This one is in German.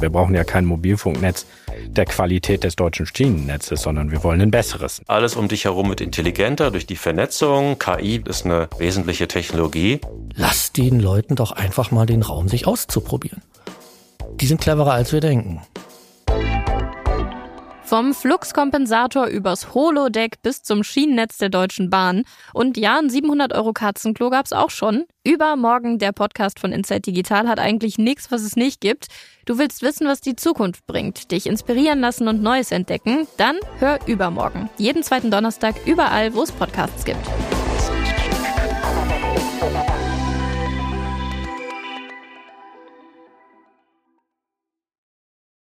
Wir brauchen ja kein Mobilfunknetz der Qualität des deutschen Schienennetzes, sondern wir wollen ein besseres. Alles um dich herum wird intelligenter durch die Vernetzung. KI ist eine wesentliche Technologie. Lass den Leuten doch einfach mal den Raum, sich auszuprobieren. Die sind cleverer, als wir denken. Vom Fluxkompensator übers Holodeck bis zum Schienennetz der Deutschen Bahn. Und ja, ein 700 Euro Katzenklo gab's auch schon. Übermorgen, der Podcast von Inside Digital, hat eigentlich nichts, was es nicht gibt. Du willst wissen, was die Zukunft bringt, dich inspirieren lassen und Neues entdecken? Dann hör übermorgen. Jeden zweiten Donnerstag überall, wo es Podcasts gibt.